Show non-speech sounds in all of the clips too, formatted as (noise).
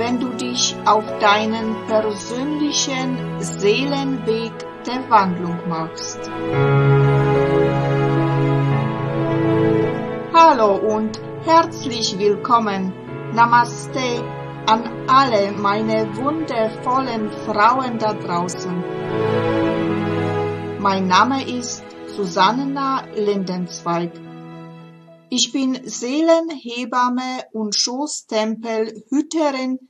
wenn du dich auf deinen persönlichen Seelenweg der Wandlung machst. Hallo und herzlich willkommen. Namaste an alle meine wundervollen Frauen da draußen. Mein Name ist Susanna Lindenzweig. Ich bin Seelenhebamme und Schoßtempelhüterin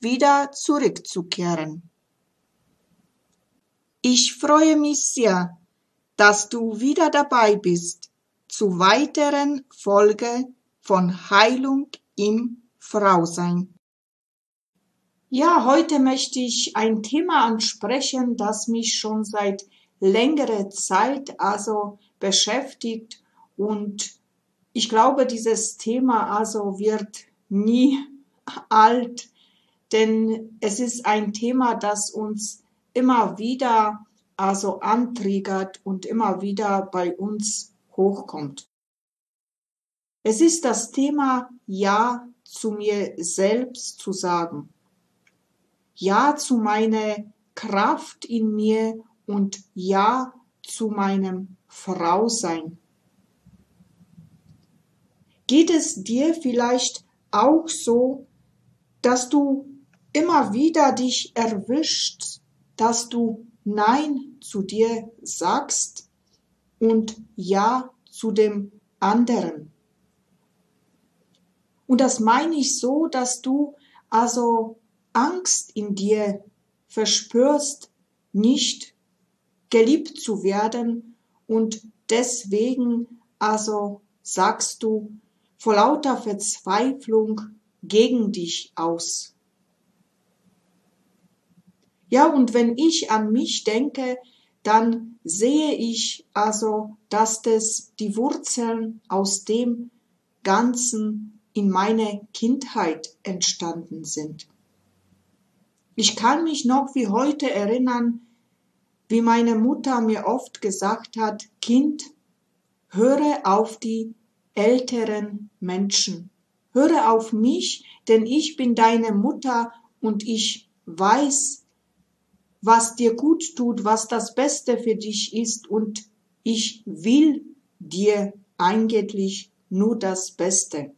wieder zurückzukehren. Ich freue mich sehr, dass du wieder dabei bist zu weiteren Folge von Heilung im Frausein. Ja, heute möchte ich ein Thema ansprechen, das mich schon seit längerer Zeit also beschäftigt und ich glaube, dieses Thema also wird nie (laughs) alt, denn es ist ein Thema, das uns immer wieder also antriggert und immer wieder bei uns hochkommt. Es ist das Thema Ja zu mir selbst zu sagen. Ja zu meiner Kraft in mir und Ja zu meinem Frausein. Geht es dir vielleicht auch so, dass du immer wieder dich erwischt, dass du Nein zu dir sagst und Ja zu dem anderen. Und das meine ich so, dass du also Angst in dir verspürst, nicht geliebt zu werden und deswegen also sagst du vor lauter Verzweiflung gegen dich aus. Ja, und wenn ich an mich denke, dann sehe ich also, dass das die Wurzeln aus dem Ganzen in meiner Kindheit entstanden sind. Ich kann mich noch wie heute erinnern, wie meine Mutter mir oft gesagt hat, Kind, höre auf die älteren Menschen. Höre auf mich, denn ich bin deine Mutter und ich weiß, was dir gut tut, was das Beste für dich ist und ich will dir eigentlich nur das Beste.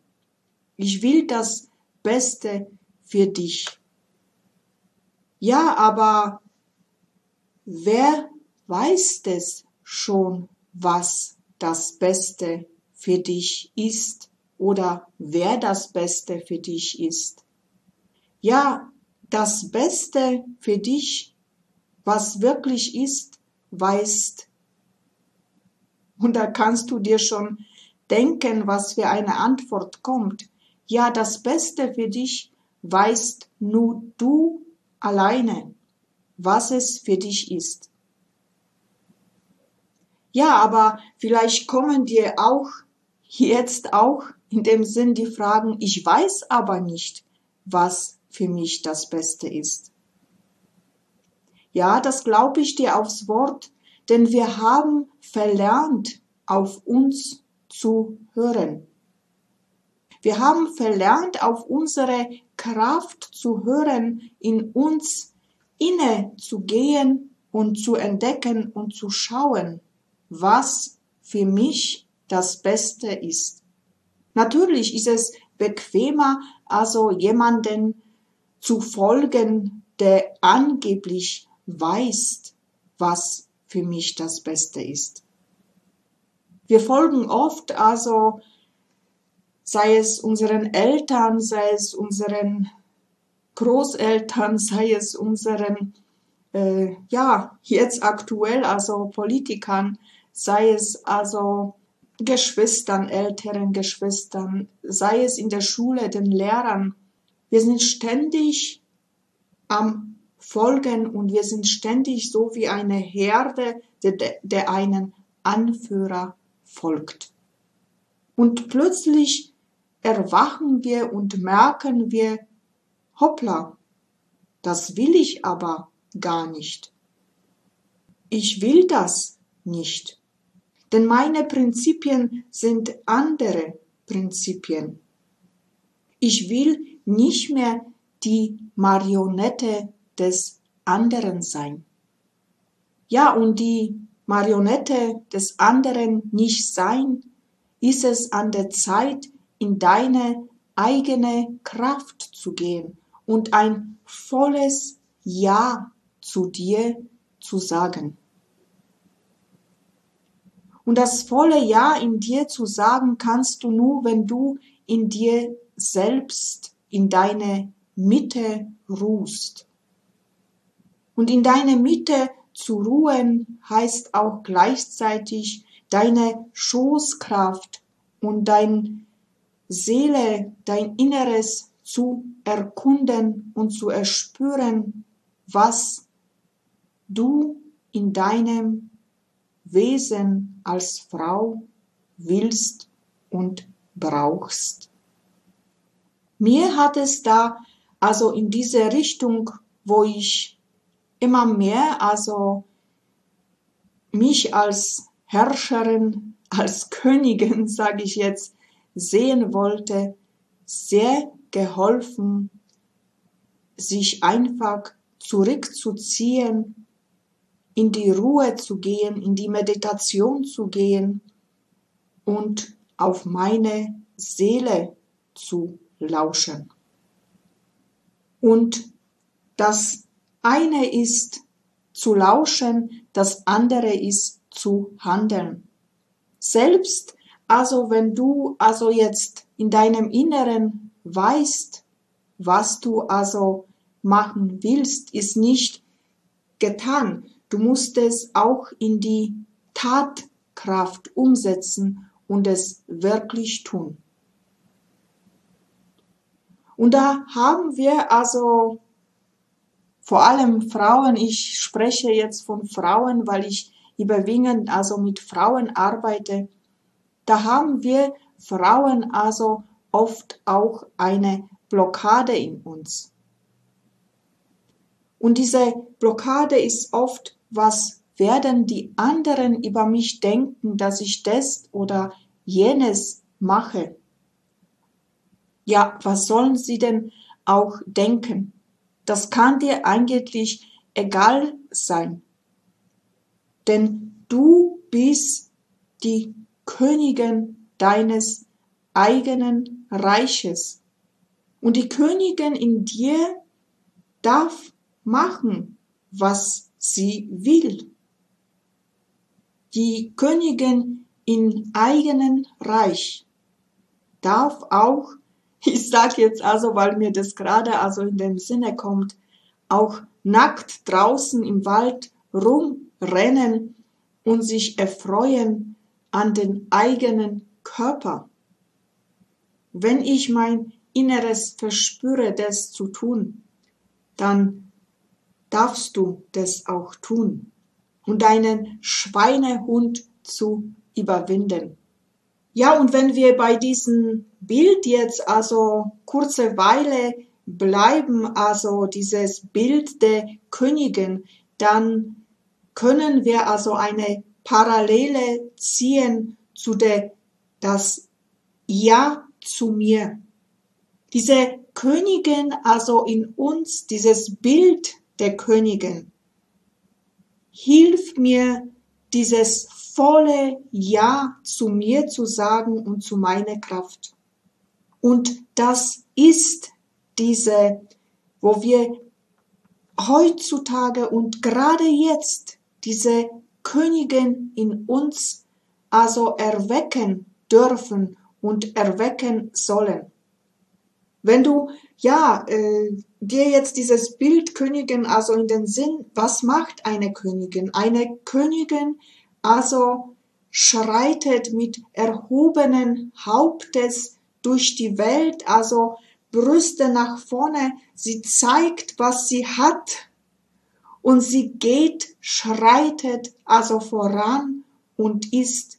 Ich will das Beste für dich. Ja, aber wer weiß es schon, was das Beste für dich ist oder wer das Beste für dich ist? Ja, das Beste für dich was wirklich ist, weißt. Und da kannst du dir schon denken, was für eine Antwort kommt. Ja, das Beste für dich weißt nur du alleine, was es für dich ist. Ja, aber vielleicht kommen dir auch jetzt auch in dem Sinn die Fragen, ich weiß aber nicht, was für mich das Beste ist. Ja, das glaube ich dir aufs Wort, denn wir haben verlernt, auf uns zu hören. Wir haben verlernt, auf unsere Kraft zu hören, in uns inne zu gehen und zu entdecken und zu schauen, was für mich das Beste ist. Natürlich ist es bequemer, also jemanden zu folgen, der angeblich weißt, was für mich das Beste ist. Wir folgen oft also, sei es unseren Eltern, sei es unseren Großeltern, sei es unseren, äh, ja, jetzt aktuell, also Politikern, sei es also Geschwistern, älteren Geschwistern, sei es in der Schule, den Lehrern. Wir sind ständig am Folgen und wir sind ständig so wie eine Herde, der, der einen Anführer folgt. Und plötzlich erwachen wir und merken wir, hoppla, das will ich aber gar nicht. Ich will das nicht. Denn meine Prinzipien sind andere Prinzipien. Ich will nicht mehr die Marionette des anderen sein. Ja, und die Marionette des anderen nicht sein, ist es an der Zeit, in deine eigene Kraft zu gehen und ein volles Ja zu dir zu sagen. Und das volle Ja in dir zu sagen kannst du nur, wenn du in dir selbst, in deine Mitte ruhst. Und in deine Mitte zu ruhen heißt auch gleichzeitig deine Schoßkraft und dein Seele, dein Inneres zu erkunden und zu erspüren, was du in deinem Wesen als Frau willst und brauchst. Mir hat es da also in diese Richtung, wo ich immer mehr also mich als Herrscherin, (laughs) als Königin, sage ich jetzt, sehen wollte, sehr geholfen, sich einfach zurückzuziehen in die Ruhe zu gehen, in die Meditation zu gehen und auf meine Seele zu lauschen. Und das eine ist zu lauschen, das andere ist zu handeln. Selbst also wenn du also jetzt in deinem Inneren weißt, was du also machen willst, ist nicht getan. Du musst es auch in die Tatkraft umsetzen und es wirklich tun. Und da haben wir also vor allem Frauen, ich spreche jetzt von Frauen, weil ich überwiegend also mit Frauen arbeite, da haben wir Frauen also oft auch eine Blockade in uns. Und diese Blockade ist oft was werden die anderen über mich denken, dass ich das oder jenes mache? Ja, was sollen sie denn auch denken? Das kann dir eigentlich egal sein. Denn du bist die Königin deines eigenen Reiches. Und die Königin in dir darf machen, was sie will. Die Königin in eigenen Reich darf auch, ich sag jetzt also, weil mir das gerade also in dem Sinne kommt, auch nackt draußen im Wald rumrennen und sich erfreuen an den eigenen Körper. Wenn ich mein Inneres verspüre, das zu tun, dann darfst du das auch tun und deinen Schweinehund zu überwinden. Ja, und wenn wir bei diesem Bild jetzt also kurze Weile bleiben, also dieses Bild der Königin, dann können wir also eine Parallele ziehen zu der, das Ja zu mir. Diese Königin also in uns, dieses Bild der Königin. Hilf mir, dieses volle Ja zu mir zu sagen und zu meiner Kraft. Und das ist diese, wo wir heutzutage und gerade jetzt diese Königin in uns also erwecken dürfen und erwecken sollen. Wenn du ja äh, dir jetzt dieses Bild Königin also in den Sinn, was macht eine Königin? Eine Königin also schreitet mit erhobenen Hauptes durch die Welt, also Brüste nach vorne, sie zeigt, was sie hat und sie geht, schreitet also voran und ist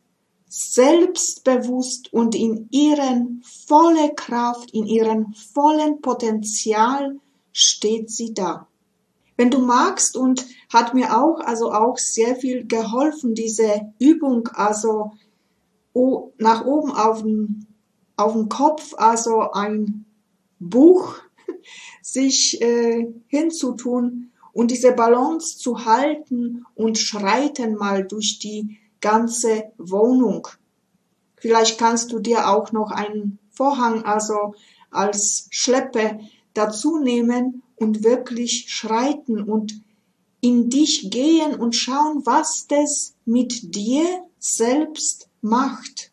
selbstbewusst und in ihren volle Kraft, in ihrem vollen Potenzial steht sie da. Wenn du magst und hat mir auch, also auch sehr viel geholfen, diese Übung, also nach oben auf den, auf den Kopf, also ein Buch (laughs) sich äh, hinzutun und diese Balance zu halten und schreiten mal durch die ganze Wohnung. Vielleicht kannst du dir auch noch einen Vorhang, also als Schleppe dazu nehmen und wirklich schreiten und in dich gehen und schauen, was das mit dir selbst macht.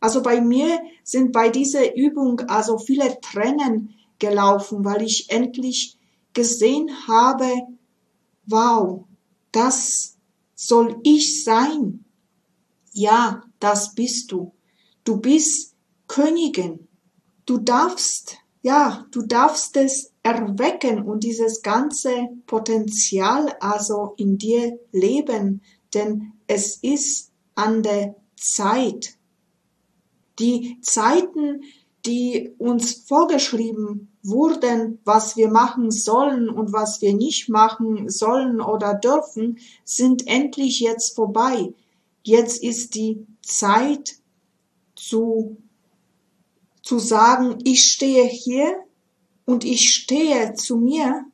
Also bei mir sind bei dieser Übung also viele Tränen gelaufen, weil ich endlich gesehen habe, wow, das soll ich sein? Ja, das bist du. Du bist Königin. Du darfst, ja, du darfst es erwecken und dieses ganze Potenzial also in dir leben, denn es ist an der Zeit. Die Zeiten, die uns vorgeschrieben wurden, was wir machen sollen und was wir nicht machen sollen oder dürfen, sind endlich jetzt vorbei. Jetzt ist die Zeit zu, zu sagen, ich stehe hier und ich stehe zu mir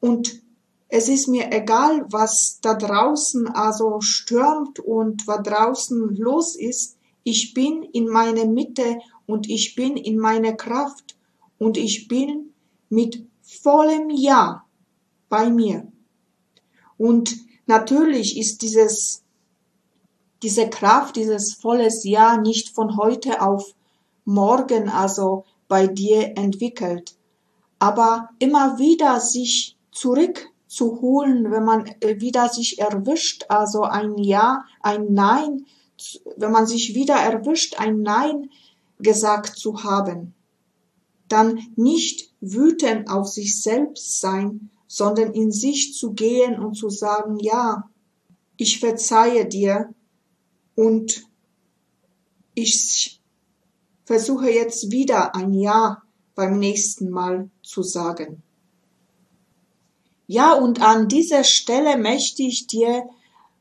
und es ist mir egal, was da draußen also stürmt und was draußen los ist. Ich bin in meiner Mitte und ich bin in meiner Kraft und ich bin mit vollem Ja bei mir. Und natürlich ist dieses, diese Kraft, dieses volles Ja nicht von heute auf morgen also bei dir entwickelt. Aber immer wieder sich zurückzuholen, wenn man äh, wieder sich erwischt, also ein Ja, ein Nein, wenn man sich wieder erwischt, ein Nein gesagt zu haben dann nicht wütend auf sich selbst sein, sondern in sich zu gehen und zu sagen, ja, ich verzeihe dir und ich versuche jetzt wieder ein Ja beim nächsten Mal zu sagen. Ja, und an dieser Stelle möchte ich dir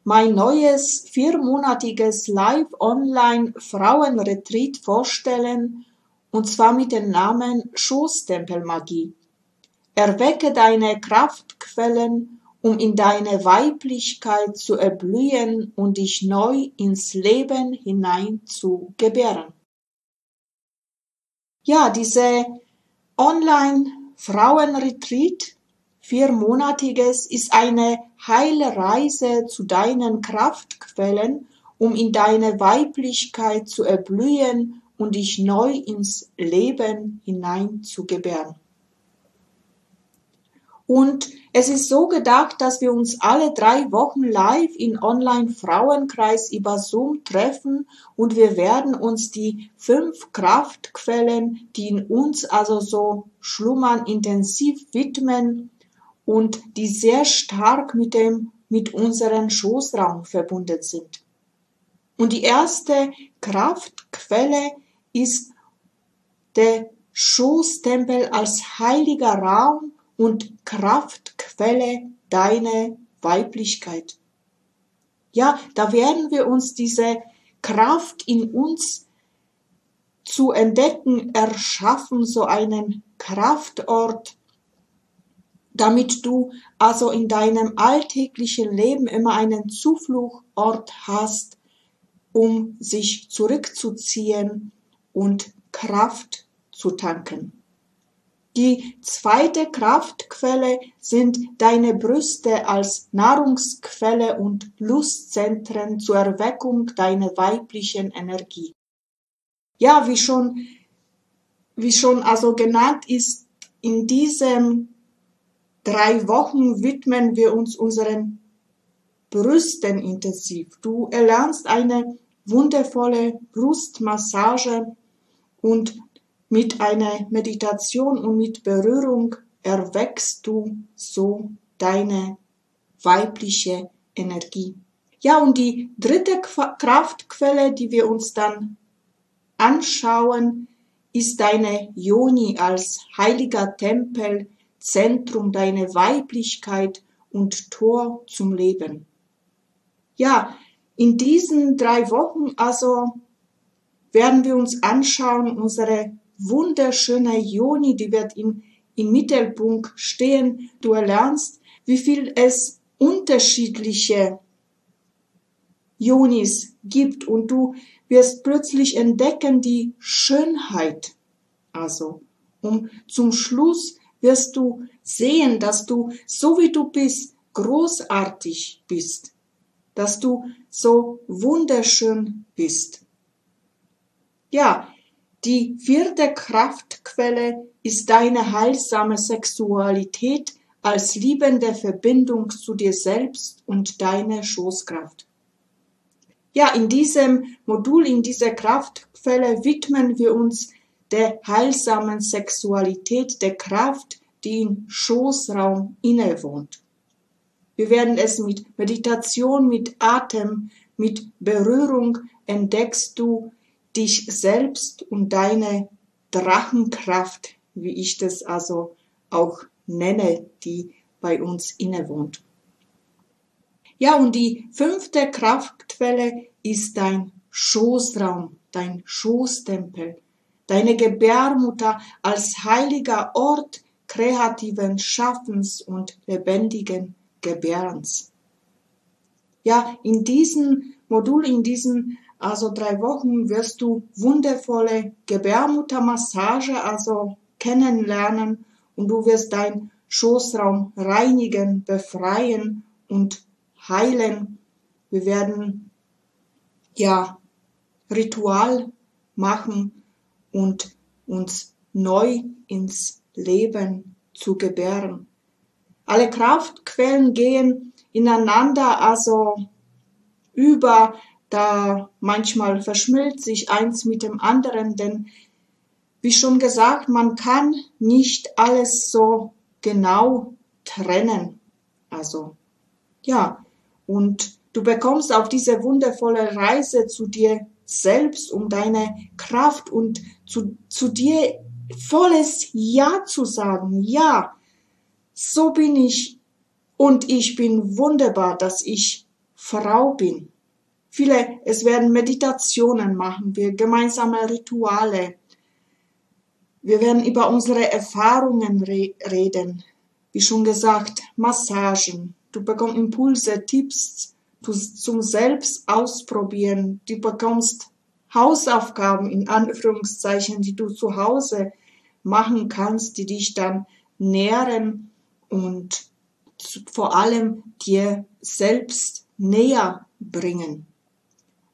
mein neues viermonatiges Live-Online-Frauenretreat vorstellen und zwar mit dem Namen Schoßtempelmagie. Erwecke deine Kraftquellen, um in deine Weiblichkeit zu erblühen und dich neu ins Leben hinein zu gebären. Ja, diese Online-Frauenretreat, viermonatiges, ist eine heile Reise zu deinen Kraftquellen, um in deine Weiblichkeit zu erblühen und dich neu ins Leben hinein zu gebären. Und es ist so gedacht, dass wir uns alle drei Wochen live in Online-Frauenkreis über Zoom treffen und wir werden uns die fünf Kraftquellen, die in uns also so schlummern, intensiv widmen und die sehr stark mit dem, mit unserem Schoßraum verbunden sind. Und die erste Kraftquelle ist der Schoßtempel als heiliger Raum und Kraftquelle deiner Weiblichkeit. Ja, da werden wir uns diese Kraft in uns zu entdecken, erschaffen, so einen Kraftort, damit du also in deinem alltäglichen Leben immer einen Zufluchtort hast, um sich zurückzuziehen und Kraft zu tanken. Die zweite Kraftquelle sind deine Brüste als Nahrungsquelle und Lustzentren zur Erweckung deiner weiblichen Energie. Ja, wie schon, wie schon also genannt ist, in diesen drei Wochen widmen wir uns unseren Brüsten intensiv. Du erlernst eine wundervolle Brustmassage und mit einer Meditation und mit Berührung erweckst du so deine weibliche Energie. Ja, und die dritte Kraftquelle, die wir uns dann anschauen, ist deine Yoni als heiliger Tempel, Zentrum deiner Weiblichkeit und Tor zum Leben. Ja, in diesen drei Wochen also werden wir uns anschauen, unsere wunderschöne Joni, die wird im, im Mittelpunkt stehen. Du erlernst, wie viel es unterschiedliche Jonis gibt und du wirst plötzlich entdecken die Schönheit. Also, um zum Schluss wirst du sehen, dass du, so wie du bist, großartig bist, dass du so wunderschön bist. Ja, die vierte Kraftquelle ist deine heilsame Sexualität als liebende Verbindung zu dir selbst und deiner Schoßkraft. Ja, in diesem Modul, in dieser Kraftquelle widmen wir uns der heilsamen Sexualität, der Kraft, die im Schoßraum innewohnt. Wir werden es mit Meditation, mit Atem, mit Berührung entdeckst du dich selbst und deine Drachenkraft, wie ich das also auch nenne, die bei uns innewohnt. Ja, und die fünfte Kraftquelle ist dein Schoßraum, dein Schoßtempel, deine Gebärmutter als heiliger Ort kreativen Schaffens und lebendigen Gebärens. Ja, in diesem Modul, in diesen also drei Wochen wirst du wundervolle Gebärmuttermassage also kennenlernen und du wirst dein Schoßraum reinigen, befreien und heilen. Wir werden ja Ritual machen und uns neu ins Leben zu gebären. Alle Kraftquellen gehen ineinander also über da manchmal verschmilzt sich eins mit dem anderen, denn wie schon gesagt, man kann nicht alles so genau trennen. Also, ja, und du bekommst auf diese wundervolle Reise zu dir selbst, um deine Kraft und zu, zu dir volles Ja zu sagen. Ja, so bin ich und ich bin wunderbar, dass ich Frau bin. Viele, es werden Meditationen machen, wir gemeinsame Rituale. Wir werden über unsere Erfahrungen re reden. Wie schon gesagt, Massagen. Du bekommst Impulse, Tipps zum Selbst ausprobieren. Du bekommst Hausaufgaben in Anführungszeichen, die du zu Hause machen kannst, die dich dann nähren und vor allem dir selbst näher bringen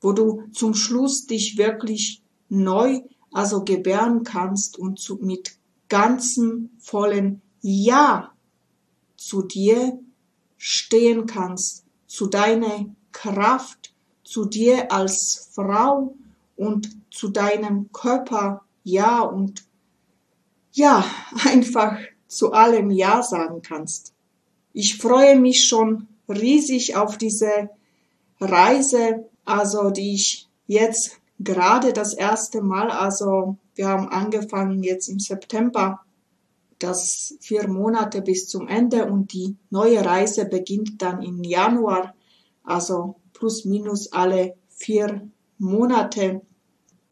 wo du zum Schluss dich wirklich neu also gebären kannst und zu, mit ganzem vollen Ja zu dir stehen kannst, zu deiner Kraft, zu dir als Frau und zu deinem Körper Ja und ja, (laughs) einfach zu allem Ja sagen kannst. Ich freue mich schon riesig auf diese Reise also die ich jetzt gerade das erste Mal, also wir haben angefangen jetzt im September, das vier Monate bis zum Ende und die neue Reise beginnt dann im Januar, also plus minus alle vier Monate.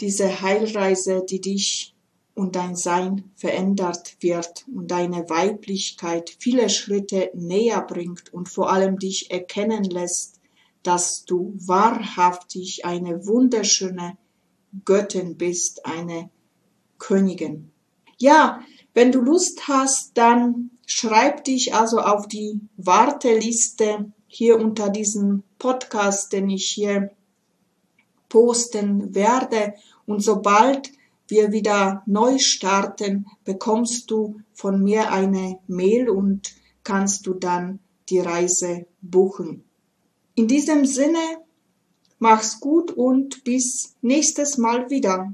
Diese Heilreise, die dich und dein Sein verändert wird und deine Weiblichkeit viele Schritte näher bringt und vor allem dich erkennen lässt, dass du wahrhaftig eine wunderschöne Göttin bist, eine Königin. Ja, Wenn du Lust hast, dann schreib dich also auf die Warteliste hier unter diesem Podcast, den ich hier posten werde. Und sobald wir wieder neu starten, bekommst du von mir eine Mail und kannst du dann die Reise buchen. In diesem Sinne, mach's gut und bis nächstes Mal wieder.